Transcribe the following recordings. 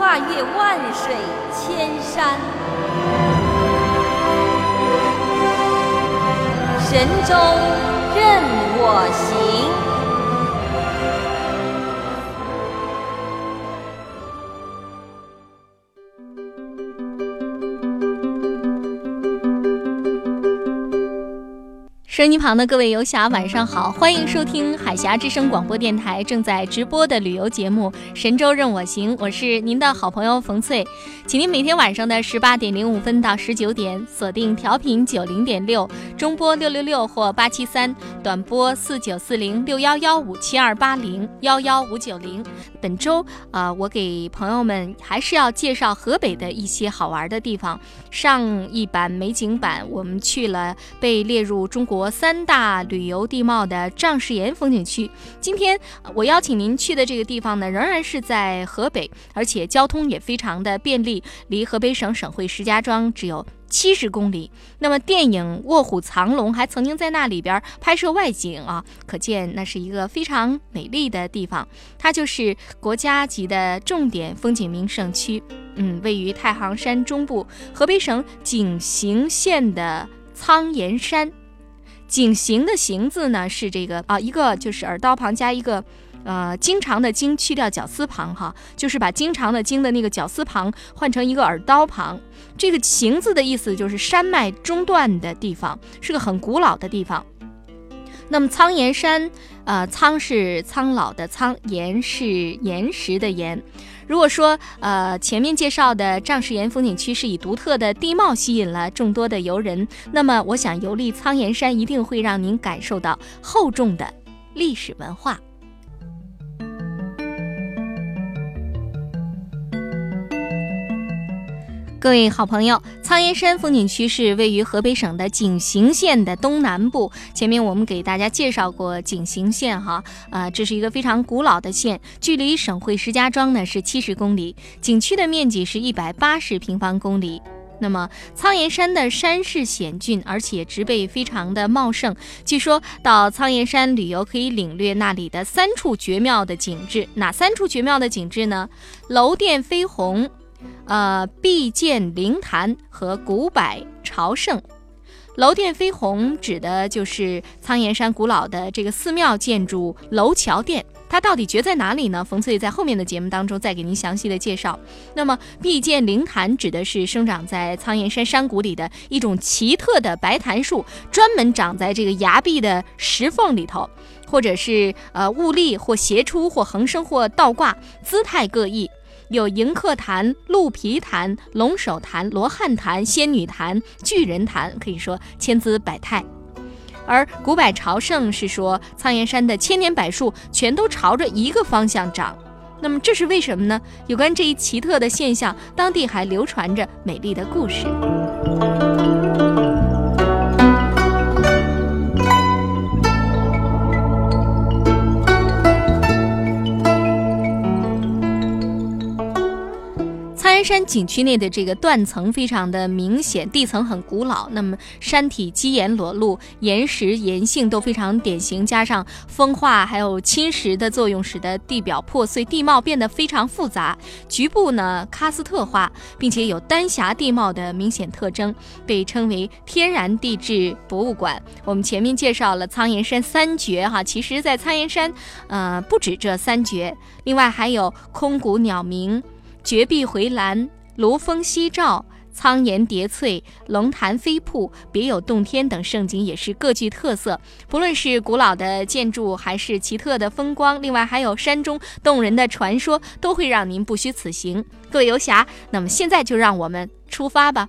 跨越万水千山，神州任我行。收音旁的各位游侠，晚上好，欢迎收听海峡之声广播电台正在直播的旅游节目《神州任我行》，我是您的好朋友冯翠，请您每天晚上的十八点零五分到十九点锁定调频九零点六，中波六六六或八七三，短波四九四零六幺幺五七二八零幺幺五九零。本周啊，我给朋友们还是要介绍河北的一些好玩的地方。上一版美景版，我们去了被列入中国。三大旅游地貌的丈士岩风景区，今天我邀请您去的这个地方呢，仍然是在河北，而且交通也非常的便利，离河北省省会石家庄只有七十公里。那么电影《卧虎藏龙》还曾经在那里边拍摄外景啊，可见那是一个非常美丽的地方。它就是国家级的重点风景名胜区，嗯，位于太行山中部，河北省井陉县的苍岩山。井形的形字呢是这个啊，一个就是耳刀旁加一个，呃，经常的经去掉绞丝旁哈，就是把经常的经的那个绞丝旁换成一个耳刀旁。这个陉字的意思就是山脉中断的地方，是个很古老的地方。那么苍岩山，呃，苍是苍老的苍，岩是岩石的岩。如果说，呃，前面介绍的嶂石岩风景区是以独特的地貌吸引了众多的游人，那么我想游历苍岩山一定会让您感受到厚重的历史文化。各位好朋友，苍岩山风景区是位于河北省的井陉县的东南部。前面我们给大家介绍过井陉县，哈，啊，这是一个非常古老的县，距离省会石家庄呢是七十公里，景区的面积是一百八十平方公里。那么苍岩山的山势险峻，而且植被非常的茂盛。据说到苍岩山旅游可以领略那里的三处绝妙的景致，哪三处绝妙的景致呢？楼殿飞虹。呃，碧涧灵潭和古柏朝圣，楼殿飞虹指的就是苍岩山古老的这个寺庙建筑楼桥殿，它到底绝在哪里呢？冯翠在后面的节目当中再给您详细的介绍。那么碧涧灵潭指的是生长在苍岩山山谷里的一种奇特的白檀树，专门长在这个崖壁的石缝里头，或者是呃兀立或斜出或横生或倒挂，姿态各异。有迎客坛、鹿皮坛、龙首坛、罗汉坛、仙女坛、巨人坛，可以说千姿百态。而古柏朝圣是说苍岩山的千年柏树全都朝着一个方向长。那么这是为什么呢？有关这一奇特的现象，当地还流传着美丽的故事。山景区内的这个断层非常的明显，地层很古老，那么山体基岩裸露，岩石岩性都非常典型，加上风化还有侵蚀的作用，使得地表破碎，地貌变得非常复杂。局部呢喀斯特化，并且有丹霞地貌的明显特征，被称为天然地质博物馆。我们前面介绍了苍岩山三绝哈，其实在苍岩山，呃不止这三绝，另外还有空谷鸟鸣。绝壁回栏、芦峰夕照、苍岩叠翠、龙潭飞瀑、别有洞天等胜景也是各具特色。不论是古老的建筑，还是奇特的风光，另外还有山中动人的传说，都会让您不虚此行。各位游侠，那么现在就让我们出发吧。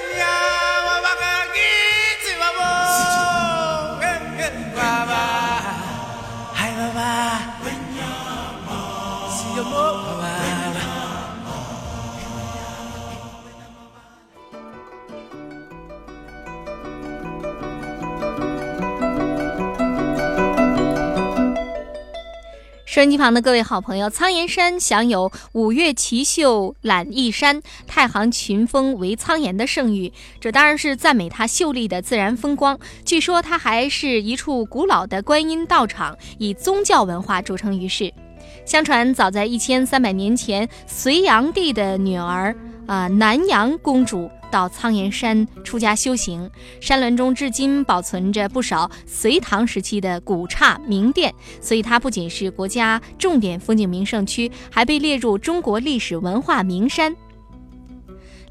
收音机旁的各位好朋友，苍岩山享有“五岳奇秀揽一山，太行群峰为苍岩”的盛誉，这当然是赞美它秀丽的自然风光。据说它还是一处古老的观音道场，以宗教文化著称于世。相传，早在一千三百年前，隋炀帝的女儿啊南阳公主。到苍岩山出家修行，山峦中至今保存着不少隋唐时期的古刹名殿，所以它不仅是国家重点风景名胜区，还被列入中国历史文化名山。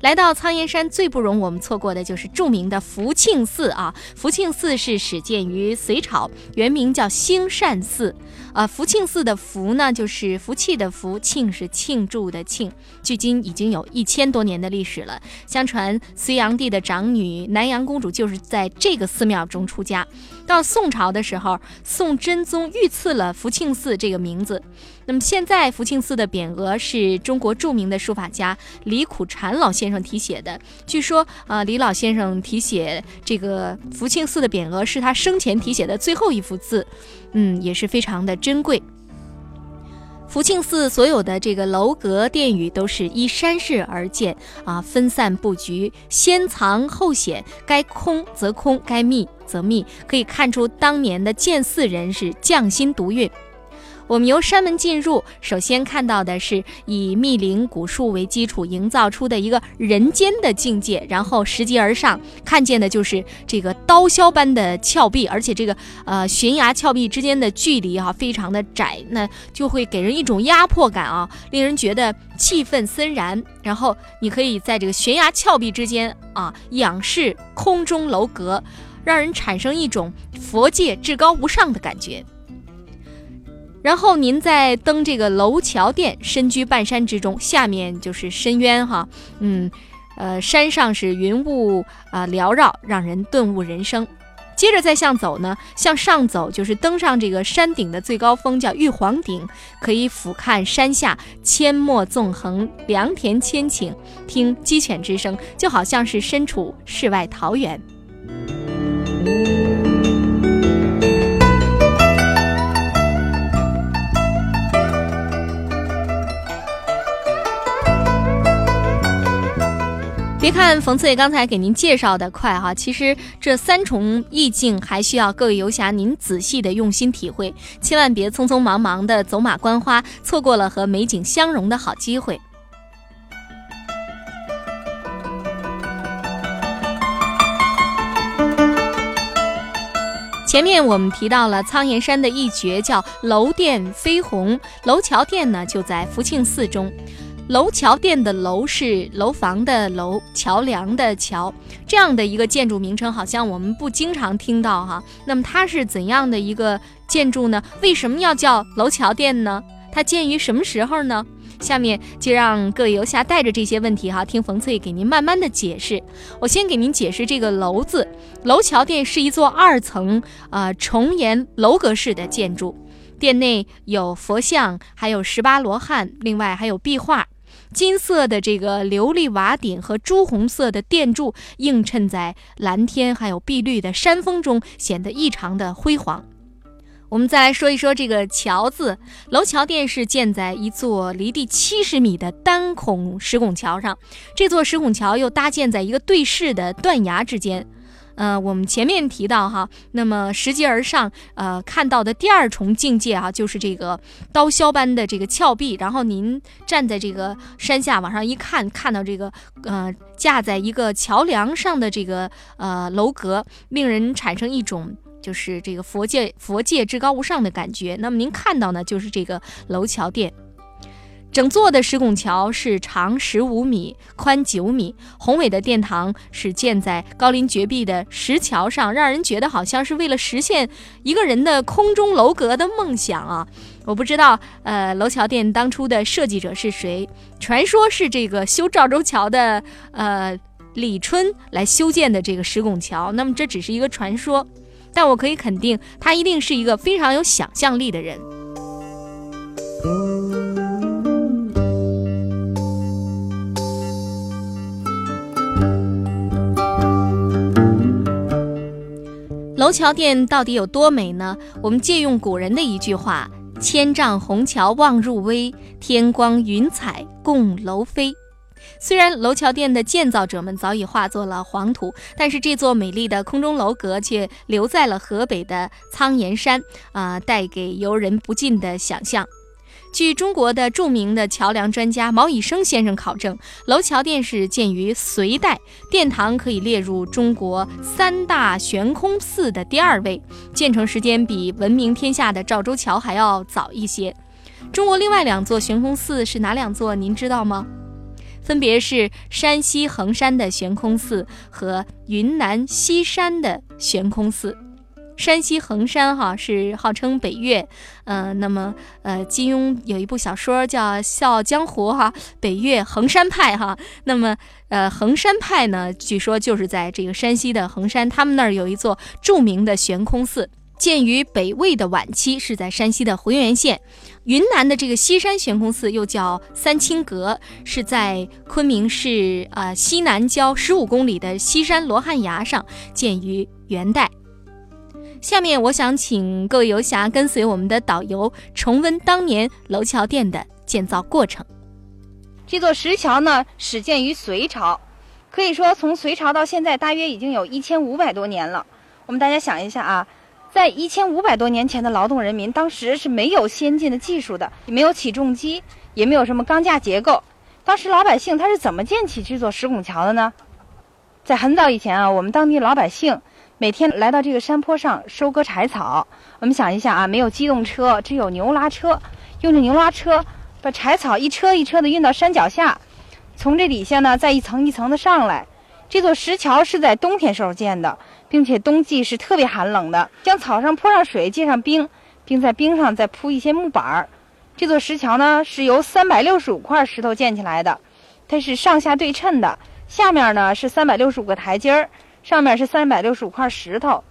来到苍岩山，最不容我们错过的就是著名的福庆寺啊！福庆寺是始建于隋朝，原名叫兴善寺。呃，福庆寺的福呢，就是福气的福；庆是庆祝的庆。距今已经有一千多年的历史了。相传隋炀帝的长女南阳公主就是在这个寺庙中出家。到宋朝的时候，宋真宗御赐了福庆寺这个名字。那么现在福庆寺的匾额是中国著名的书法家李苦禅老先生题写的。据说，呃，李老先生题写这个福庆寺的匾额是他生前题写的最后一幅字，嗯，也是非常的珍贵。福庆寺所有的这个楼阁殿宇都是依山势而建啊，分散布局，先藏后显，该空则空，该密则密，可以看出当年的建寺人是匠心独运。我们由山门进入，首先看到的是以密林古树为基础营造出的一个人间的境界，然后拾级而上，看见的就是这个刀削般的峭壁，而且这个呃悬崖峭壁之间的距离啊非常的窄，那就会给人一种压迫感啊，令人觉得气氛森然。然后你可以在这个悬崖峭壁之间啊仰视空中楼阁，让人产生一种佛界至高无上的感觉。然后您再登这个楼桥殿，身居半山之中，下面就是深渊哈，嗯，呃，山上是云雾啊缭绕，让人顿悟人生。接着再向走呢，向上走就是登上这个山顶的最高峰，叫玉皇顶，可以俯瞰山下阡陌纵横，良田千顷，听鸡犬之声，就好像是身处世外桃源。看冯翠刚才给您介绍的快哈，其实这三重意境还需要各位游侠您仔细的用心体会，千万别匆匆忙忙的走马观花，错过了和美景相融的好机会。前面我们提到了苍岩山的一绝，叫楼殿飞虹，楼桥殿呢就在福庆寺中。楼桥殿的楼是楼房的楼，桥梁的桥，这样的一个建筑名称，好像我们不经常听到哈。那么它是怎样的一个建筑呢？为什么要叫楼桥殿呢？它建于什么时候呢？下面就让各位游侠带着这些问题哈，听冯翠给您慢慢的解释。我先给您解释这个“楼”字，楼桥殿是一座二层啊重檐楼阁式的建筑，殿内有佛像，还有十八罗汉，另外还有壁画。金色的这个琉璃瓦顶和朱红色的殿柱映衬在蓝天还有碧绿的山峰中，显得异常的辉煌。我们再来说一说这个“桥”字，楼桥殿是建在一座离地七十米的单孔石拱桥上，这座石拱桥又搭建在一个对视的断崖之间。呃，我们前面提到哈，那么拾级而上，呃，看到的第二重境界啊，就是这个刀削般的这个峭壁，然后您站在这个山下往上一看，看到这个呃架在一个桥梁上的这个呃楼阁，令人产生一种。就是这个佛界佛界至高无上的感觉。那么您看到呢，就是这个楼桥殿，整座的石拱桥是长十五米，宽九米，宏伟的殿堂是建在高林绝壁的石桥上，让人觉得好像是为了实现一个人的空中楼阁的梦想啊！我不知道，呃，楼桥殿当初的设计者是谁？传说是这个修赵州桥的呃李春来修建的这个石拱桥。那么这只是一个传说。但我可以肯定，他一定是一个非常有想象力的人。楼桥殿到底有多美呢？我们借用古人的一句话：“千丈虹桥望入微，天光云彩共楼飞。”虽然楼桥殿的建造者们早已化作了黄土，但是这座美丽的空中楼阁却留在了河北的苍岩山，啊，带给游人不尽的想象。据中国的著名的桥梁专家毛以升先生考证，楼桥殿是建于隋代，殿堂可以列入中国三大悬空寺的第二位，建成时间比闻名天下的赵州桥还要早一些。中国另外两座悬空寺是哪两座？您知道吗？分别是山西衡山的悬空寺和云南西山的悬空寺。山西衡山哈是号称北岳，呃，那么呃，金庸有一部小说叫《笑傲江湖》哈，北岳衡山派哈。那么呃，衡山派呢，据说就是在这个山西的衡山，他们那儿有一座著名的悬空寺。建于北魏的晚期，是在山西的浑源县。云南的这个西山悬空寺又叫三清阁，是在昆明市呃西南郊十五公里的西山罗汉崖上，建于元代。下面我想请各位游侠跟随我们的导游重温当年楼桥殿的建造过程。这座石桥呢，始建于隋朝，可以说从隋朝到现在，大约已经有一千五百多年了。我们大家想一下啊。在一千五百多年前的劳动人民，当时是没有先进的技术的，也没有起重机，也没有什么钢架结构。当时老百姓他是怎么建起这座石拱桥的呢？在很早以前啊，我们当地老百姓每天来到这个山坡上收割柴草。我们想一下啊，没有机动车，只有牛拉车，用这牛拉车把柴草一车一车的运到山脚下，从这底下呢再一层一层的上来。这座石桥是在冬天时候建的。并且冬季是特别寒冷的，将草上泼上水，结上冰，并在冰上再铺一些木板儿。这座石桥呢是由三百六十五块石头建起来的，它是上下对称的，下面呢是三百六十五个台阶儿，上面是三百六十五块石头。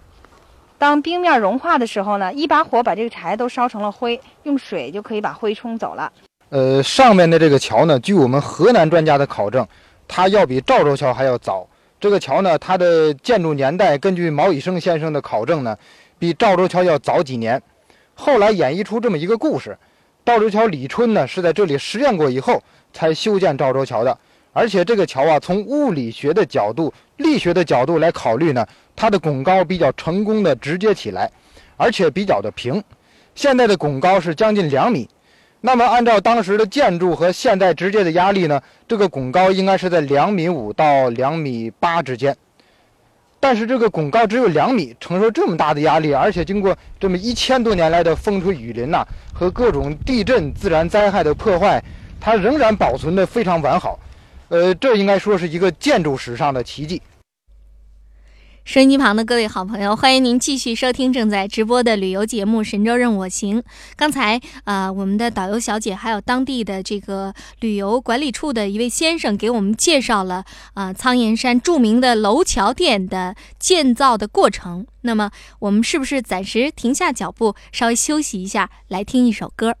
当冰面融化的时候呢，一把火把这个柴都烧成了灰，用水就可以把灰冲走了。呃，上面的这个桥呢，据我们河南专家的考证，它要比赵州桥还要早。这个桥呢，它的建筑年代根据毛以升先生的考证呢，比赵州桥要早几年。后来演绎出这么一个故事：赵州桥李春呢是在这里实验过以后才修建赵州桥的。而且这个桥啊，从物理学的角度、力学的角度来考虑呢，它的拱高比较成功的直接起来，而且比较的平。现在的拱高是将近两米。那么，按照当时的建筑和现在直接的压力呢，这个拱高应该是在两米五到两米八之间。但是这个拱高只有两米，承受这么大的压力，而且经过这么一千多年来的风吹雨淋呐和各种地震、自然灾害的破坏，它仍然保存的非常完好。呃，这应该说是一个建筑史上的奇迹。收音机旁的各位好朋友，欢迎您继续收听正在直播的旅游节目《神州任我行》。刚才啊，我们的导游小姐还有当地的这个旅游管理处的一位先生给我们介绍了啊苍岩山著名的楼桥殿的建造的过程。那么，我们是不是暂时停下脚步，稍微休息一下，来听一首歌？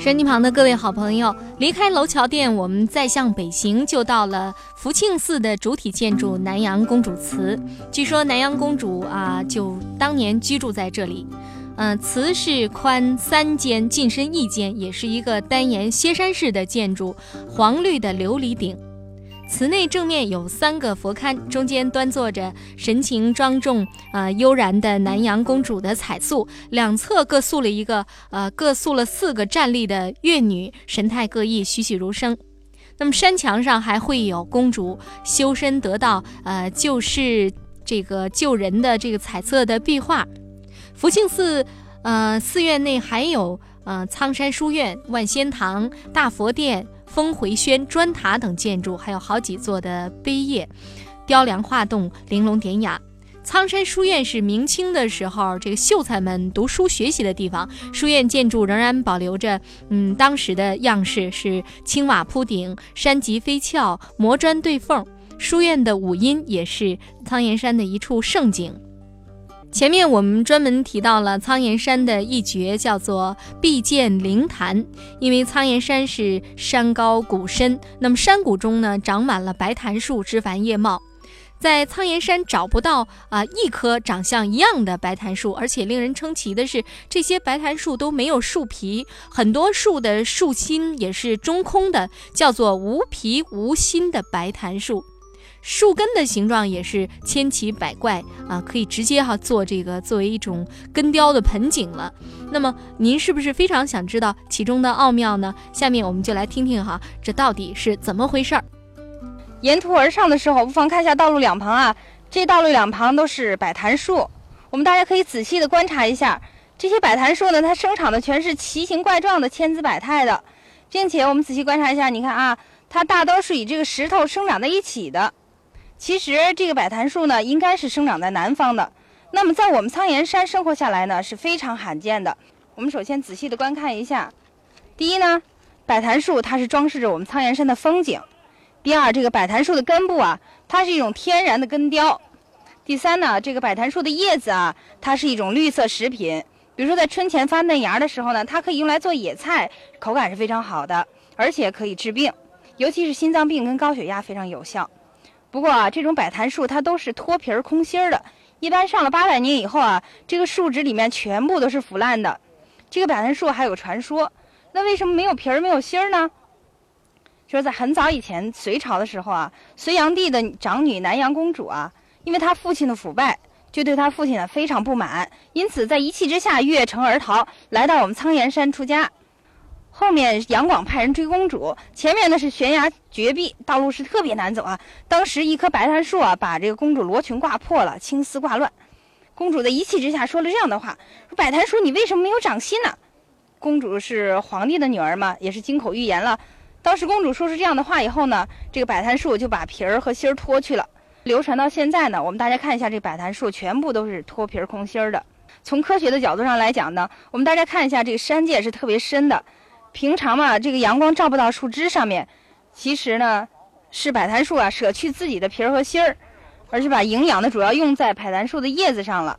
身机旁的各位好朋友，离开楼桥店，我们再向北行，就到了福庆寺的主体建筑南阳公主祠。据说南阳公主啊，就当年居住在这里。嗯，祠是宽三间，进深一间，也是一个单檐歇山式的建筑，黄绿的琉璃顶。祠内正面有三个佛龛，中间端坐着神情庄重、呃悠然的南阳公主的彩塑，两侧各塑了一个，呃各塑了四个站立的乐女，神态各异，栩栩如生。那么山墙上还会有公主修身得道、呃救世这个救人的这个彩色的壁画。福庆寺，呃寺院内还有呃苍山书院、万仙堂、大佛殿。峰回轩、砖塔等建筑，还有好几座的碑页，雕梁画栋，玲珑典雅。苍山书院是明清的时候这个秀才们读书学习的地方，书院建筑仍然保留着嗯当时的样式，是青瓦铺顶，山脊飞翘，磨砖对缝。书院的五音也是苍岩山的一处胜景。前面我们专门提到了苍岩山的一绝，叫做碧涧灵潭。因为苍岩山是山高谷深，那么山谷中呢长满了白檀树，枝繁叶茂。在苍岩山找不到啊一棵长相一样的白檀树，而且令人称奇的是，这些白檀树都没有树皮，很多树的树心也是中空的，叫做无皮无心的白檀树。树根的形状也是千奇百怪啊，可以直接哈做这个作为一种根雕的盆景了。那么您是不是非常想知道其中的奥妙呢？下面我们就来听听哈，这到底是怎么回事儿。沿途而上的时候，不妨看一下道路两旁啊，这道路两旁都是柏檀树，我们大家可以仔细的观察一下，这些柏檀树呢，它生长的全是奇形怪状的千姿百态的，并且我们仔细观察一下，你看啊，它大都是与这个石头生长在一起的。其实这个柏檀树呢，应该是生长在南方的。那么在我们苍岩山生活下来呢，是非常罕见的。我们首先仔细的观看一下。第一呢，柏檀树它是装饰着我们苍岩山的风景。第二，这个柏檀树的根部啊，它是一种天然的根雕。第三呢，这个柏檀树的叶子啊，它是一种绿色食品。比如说在春前发嫩芽的时候呢，它可以用来做野菜，口感是非常好的，而且可以治病，尤其是心脏病跟高血压非常有效。不过啊，这种柏檀树它都是脱皮儿空心儿的，一般上了八百年以后啊，这个树脂里面全部都是腐烂的。这个柏檀树还有传说，那为什么没有皮儿没有心儿呢？就是在很早以前隋朝的时候啊，隋炀帝的长女南阳公主啊，因为她父亲的腐败，就对她父亲呢非常不满，因此在一气之下越城而逃，来到我们苍岩山出家。后面杨广派人追公主，前面呢是悬崖绝壁，道路是特别难走啊。当时一棵白檀树啊，把这个公主罗裙挂破了，青丝挂乱。公主在一气之下说了这样的话：“说百檀树，你为什么没有掌心呢？”公主是皇帝的女儿嘛，也是金口玉言了。当时公主说出这样的话以后呢，这个百檀树就把皮儿和芯儿脱去了。流传到现在呢，我们大家看一下这百檀树，全部都是脱皮儿空心儿的。从科学的角度上来讲呢，我们大家看一下这个山涧是特别深的。平常嘛，这个阳光照不到树枝上面，其实呢，是百檀树啊舍去自己的皮儿和芯儿，而是把营养呢主要用在百檀树的叶子上了。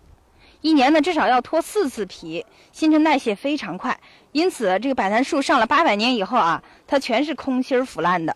一年呢至少要脱四次皮，新陈代谢非常快，因此这个百檀树上了八百年以后啊，它全是空心儿腐烂的。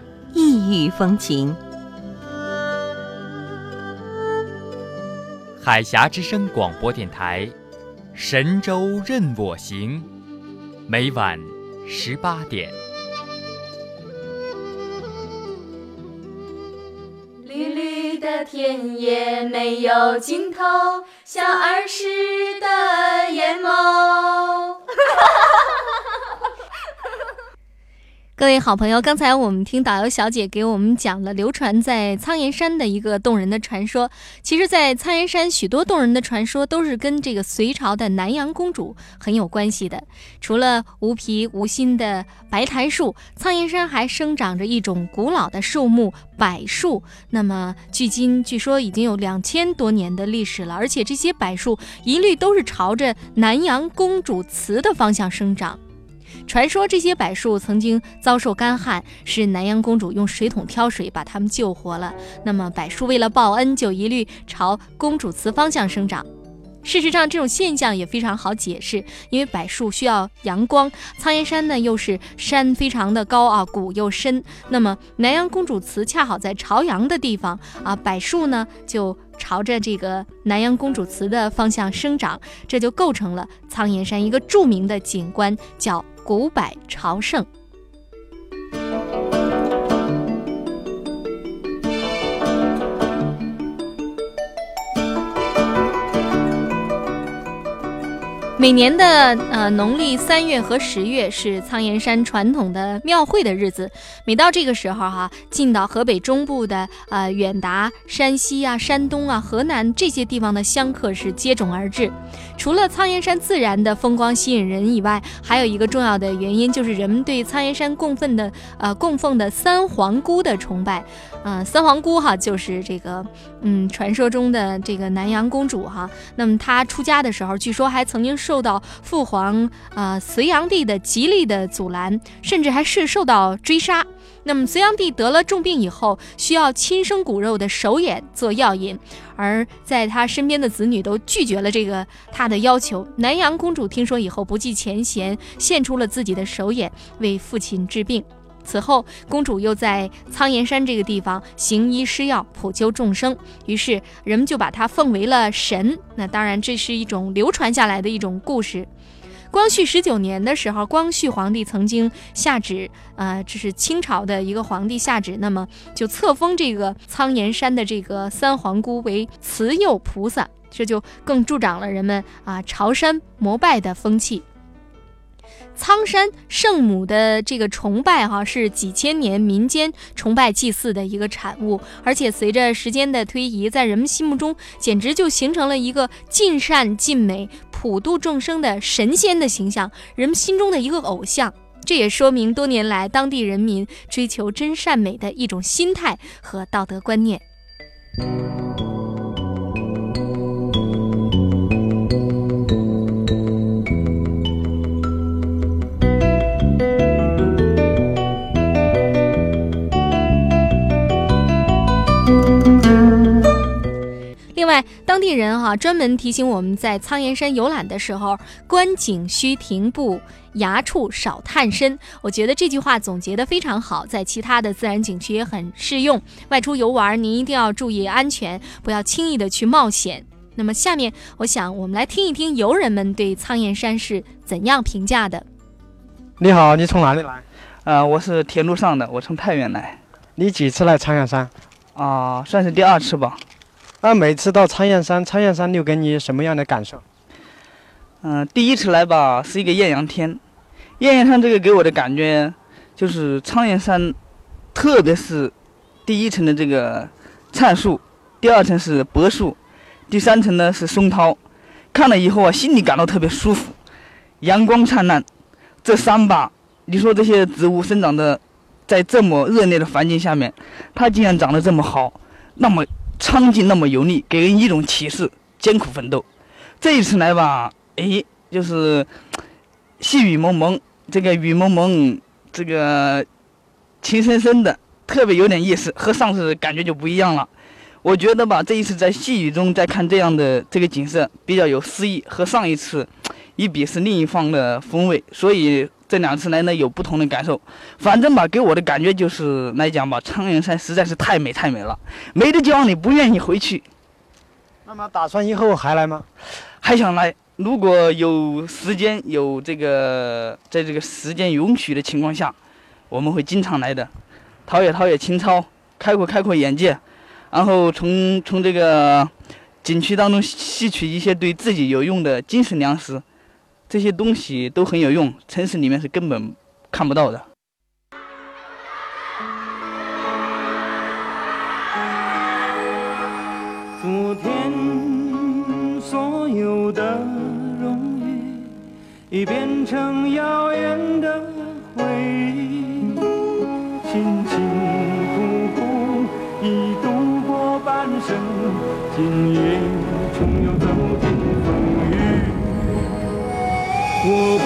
异域风情。海峡之声广播电台，神州任我行，每晚十八点。绿绿的田野没有尽头，像儿时的眼眸。各位好朋友，刚才我们听导游小姐给我们讲了流传在苍岩山的一个动人的传说。其实，在苍岩山许多动人的传说都是跟这个隋朝的南阳公主很有关系的。除了无皮无心的白檀树，苍岩山还生长着一种古老的树木柏树。那么，距今据说已经有两千多年的历史了，而且这些柏树一律都是朝着南阳公主祠的方向生长。传说这些柏树曾经遭受干旱，是南阳公主用水桶挑水把它们救活了。那么柏树为了报恩，就一律朝公主祠方向生长。事实上，这种现象也非常好解释，因为柏树需要阳光，苍岩山呢又是山非常的高啊，谷又深。那么南阳公主祠恰好在朝阳的地方啊，柏树呢就朝着这个南阳公主祠的方向生长，这就构成了苍岩山一个著名的景观，叫古柏朝圣。每年的呃农历三月和十月是苍岩山传统的庙会的日子。每到这个时候哈，进到河北中部的呃远达山西啊、山东啊、河南这些地方的香客是接踵而至。除了苍岩山自然的风光吸引人以外，还有一个重要的原因就是人们对苍岩山供奉的呃供奉的三皇姑的崇拜。嗯，三皇姑哈就是这个嗯传说中的这个南阳公主哈。那么她出家的时候，据说还曾经受到父皇呃隋炀帝的极力的阻拦，甚至还是受到追杀。那么隋炀帝得了重病以后，需要亲生骨肉的首眼做药引，而在他身边的子女都拒绝了这个他的要求。南阳公主听说以后，不计前嫌，献出了自己的首眼为父亲治病。此后，公主又在苍岩山这个地方行医施药，普救众生。于是人们就把她奉为了神。那当然，这是一种流传下来的一种故事。光绪十九年的时候，光绪皇帝曾经下旨，呃，这是清朝的一个皇帝下旨，那么就册封这个苍岩山的这个三皇姑为慈幼菩萨，这就更助长了人们啊朝山膜拜的风气。苍山圣母的这个崇拜，哈，是几千年民间崇拜祭祀的一个产物，而且随着时间的推移，在人们心目中，简直就形成了一个尽善尽美、普度众生的神仙的形象，人们心中的一个偶像。这也说明多年来当地人民追求真善美的一种心态和道德观念。当地人哈、专门提醒我们在苍岩山游览的时候，观景需停步，崖处少探身。我觉得这句话总结的非常好，在其他的自然景区也很适用。外出游玩，您一定要注意安全，不要轻易的去冒险。那么下面，我想我们来听一听游人们对苍岩山是怎样评价的。你好，你从哪里来？呃，我是铁路上的，我从太原来。你几次来苍岩山？啊、算是第二次吧。那每次到苍岩山，苍岩山又给你什么样的感受？嗯、第一次来吧，是一个艳阳天。艳阳天这个给我的感觉，就是苍岩山，特别是第一层的这个灿树，第二层是柏树，第三层呢是松涛。看了以后啊，心里感到特别舒服，阳光灿烂。这山吧，你说这些植物生长的，在这么恶劣的环境下面，它竟然长得这么好，那么苍劲，那么油腻，给人一种启示：艰苦奋斗。这一次来吧，诶，就是细雨蒙蒙，这个雨蒙蒙，这个情深深的，特别有点意思，和上次感觉就不一样了。我觉得吧，这一次在细雨中再看这样的这个景色，比较有诗意，和上一次一比是另一方的风味，所以这两次来呢有不同的感受。反正吧，给我的感觉就是来讲吧，苍岩山实在是太美太美了，美的叫你不愿意回去。那么打算以后还来吗？还想来，如果有时间有这个，在这个时间允许的情况下，我们会经常来的，陶冶陶冶情操，开阔开阔眼界，然后从从这个景区当中吸取一些对自己有用的精神粮食，这些东西都很有用，城市里面是根本看不到的。昨天所有的荣誉，已变成遥远的回忆。辛辛苦苦已度过半生，今夜我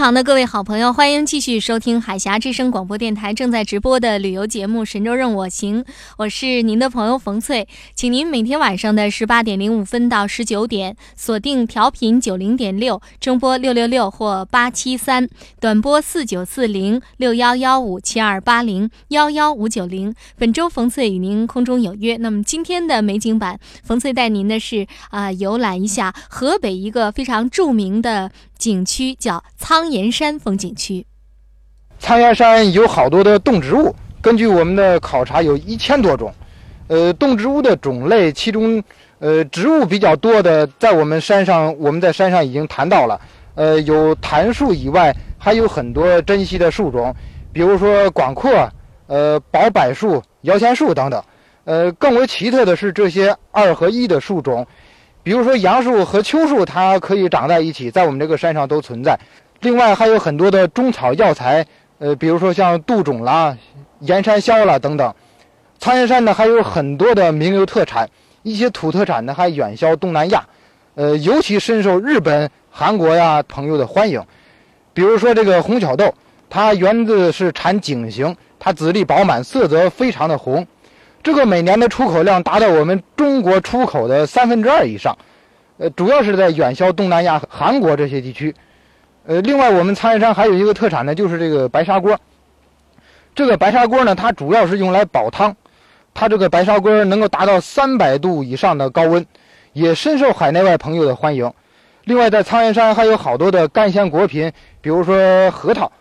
旁的各位好朋友，欢迎继续收听海峡之声广播电台正在直播的旅游节目《神州任我行》，我是您的朋友冯翠，请您每天晚上的十八点零五分到十九点锁定调频九零点六，中波六六六或八七三，短波四九四零六幺幺五七二八零幺幺五九零。本周冯翠与您空中有约。那么今天的美景版，冯翠带您的是啊、游览一下河北一个非常著名的景区，叫苍岩山风景区。苍岩山有好多的动植物，根据我们的考察，有一千多种。呃，动植物的种类，其中呃植物比较多的，在我们山上，我们在山上已经谈到了。呃，有檀树以外，还有很多珍稀的树种，比如说广阔、呃宝柏树、摇钱树等等。呃，更为奇特的是这些二合一的树种，比如说杨树和秋树，它可以长在一起，在我们这个山上都存在。另外还有很多的中草药材，呃，比如说像杜仲啦、岩山椒啦等等。苍岩山呢还有很多的名流特产，一些土特产呢还远销东南亚，呃，尤其深受日本、韩国呀朋友的欢迎。比如说这个红巧豆，它源自是产景行，它籽粒饱满，色泽非常的红。这个每年的出口量达到我们中国出口的三分之二以上，呃，主要是在远销东南亚、韩国这些地区。呃，另外我们苍岩山还有一个特产呢，就是这个白砂锅。这个白砂锅呢，它主要是用来煲汤，它这个白砂锅能够达到三百度以上的高温，也深受海内外朋友的欢迎。另外，在苍岩山还有好多的干鲜果品，比如说核桃。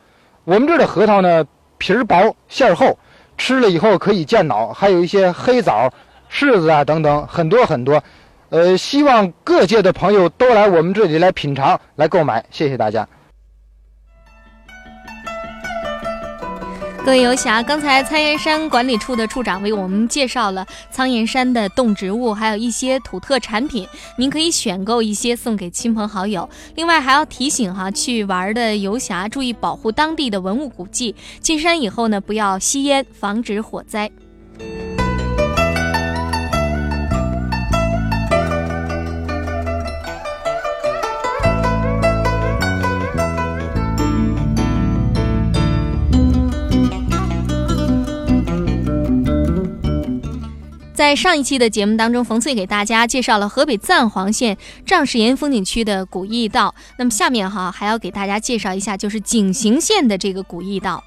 我们这儿的核桃呢，皮儿薄馅儿厚，吃了以后可以健脑，还有一些黑枣、柿子啊等等，很多很多。呃，希望各界的朋友都来我们这里来品尝、来购买。谢谢大家。各位游侠，刚才苍岩山管理处的处长为我们介绍了苍岩山的动植物，还有一些土特产品，您可以选购一些送给亲朋好友。另外还要提醒哈，去玩的游侠注意保护当地的文物古迹，进山以后呢，不要吸烟，防止火灾。在上一期的节目当中，冯翠给大家介绍了河北赞皇县丈石岩风景区的古驿道。那么下面哈还要给大家介绍一下，就是井陉县的这个古驿道。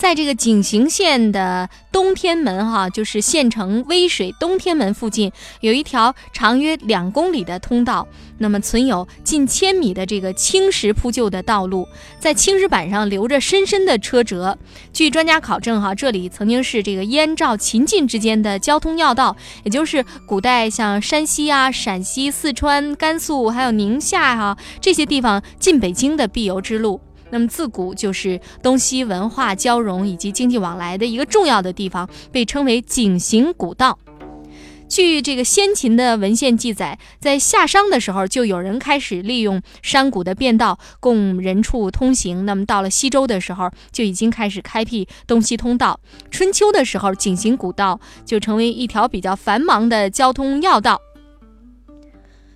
在这个景行县的东天门，哈，就是县城微水东天门附近，有一条长约两公里的通道，那么存有近千米的这个青石铺就的道路，在青石板上留着深深的车辙。据专家考证，哈，这里曾经是这个燕赵秦晋之间的交通要道，也就是古代像山西啊、陕西、四川、甘肃还有宁夏哈这些地方进北京的必由之路。那么自古就是东西文化交融以及经济往来的一个重要的地方，被称为井陉古道。据这个先秦的文献记载，在夏商的时候，就有人开始利用山谷的便道供人畜通行。那么到了西周的时候，就已经开始开辟东西通道。春秋的时候，井陉古道就成为一条比较繁忙的交通要道。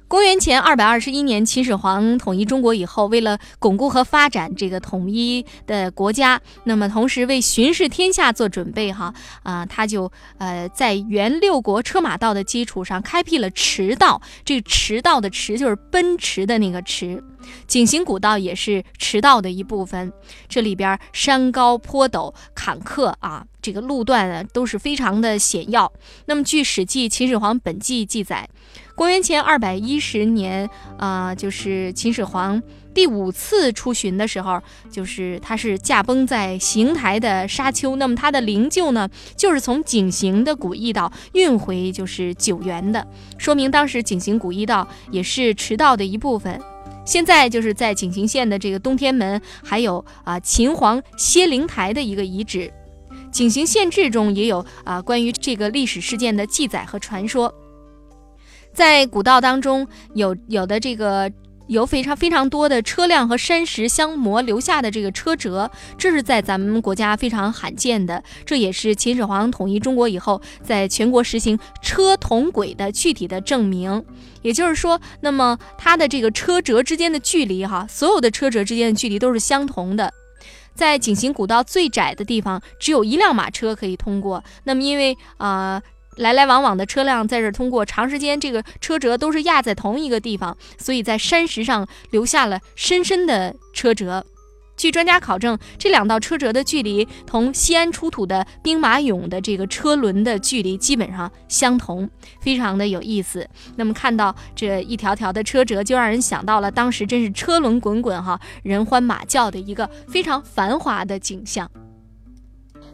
公元前二百二十一年，秦始皇统一中国以后，为了巩固和发展这个统一的国家，那么同时为巡视天下做准备，哈啊，他就呃在原六国车马道的基础上开辟了驰道。这驰道的驰就是奔驰的那个驰，景行古道也是驰道的一部分。这里边山高坡陡坎坷啊，这个路段啊都是非常的险要。那么据《史记·秦始皇本纪》记载。公元前二百一十年，啊，就是秦始皇第五次出巡的时候，就是他是驾崩在邢台的沙丘。那么他的灵柩呢，就是从景行的古驿道运回就是九原的，说明当时景行古驿道也是驰道的一部分。现在就是在景行县的这个东天门，还有啊秦皇歇灵台的一个遗址。景行县志中也有啊关于这个历史事件的记载和传说。在古道当中，有有的这个有非常非常多的车辆和山石相磨留下的这个车辙，这是在咱们国家非常罕见的。这也是秦始皇统一中国以后，在全国实行车同轨的具体的证明。也就是说，那么它的这个车辙之间的距离，哈，所有的车辙之间的距离都是相同的。在景行古道最窄的地方，只有一辆马车可以通过。那么因为啊。来来往往的车辆在这通过长时间，这个车辙都是压在同一个地方，所以在山石上留下了深深的车辙。据专家考证，这两道车辙的距离同西安出土的兵马俑的这个车轮的距离基本上相同，非常的有意思。那么看到这一条条的车辙，就让人想到了当时真是车轮滚滚哈，人欢马叫的一个非常繁华的景象。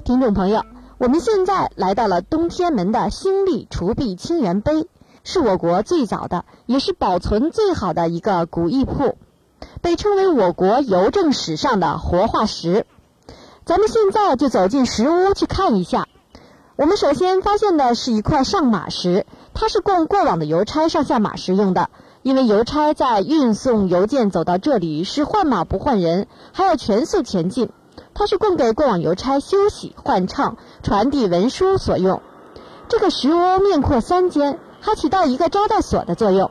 听众朋友。我们现在来到了东天门的兴利除弊清源碑，是我国最早的，也是保存最好的一个古驿铺，被称为我国邮政史上的活化石。咱们现在就走进石屋去看一下。我们首先发现的是一块上马石，它是供过往的邮差上下马时用的。因为邮差在运送邮件走到这里是换马不换人，还要全速前进。它是供给过往邮差休息、换唱、传递文书所用。这个石屋面阔三间，还起到一个招待所的作用。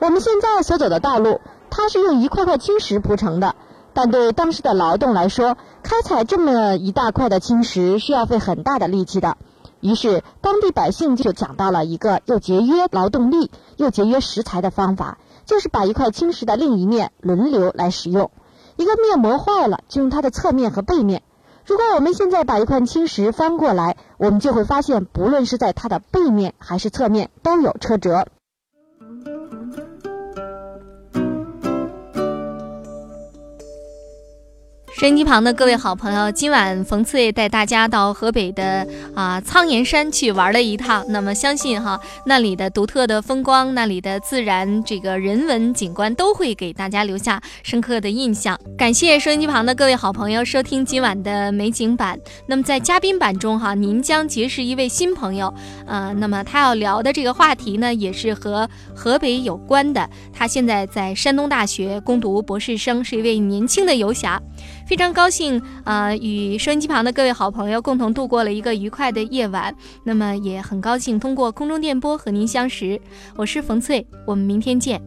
我们现在所走的道路，它是用一块块青石铺成的，但对当时的劳动来说，开采这么一大块的青石是要费很大的力气的。于是，当地百姓就讲到了一个又节约劳动力又节约食材的方法，就是把一块青石的另一面轮流来使用。一个面膜坏了，就用它的侧面和背面。如果我们现在把一块青石翻过来，我们就会发现，不论是在它的背面还是侧面，都有车辙。收音机旁的各位好朋友，今晚冯翠带大家到河北的啊苍岩山去玩了一趟。那么相信哈，那里的独特的风光，那里的自然这个人文景观都会给大家留下深刻的印象。感谢收音机旁的各位好朋友收听今晚的美景版。那么在嘉宾版中哈，您将结识一位新朋友，呃，那么他要聊的这个话题呢，也是和河北有关的。他现在在山东大学攻读博士生，是一位年轻的游侠。非常高兴呃与收音机旁的各位好朋友共同度过了一个愉快的夜晚。那么也很高兴通过空中电波和您相识。我是冯翠我们明天见。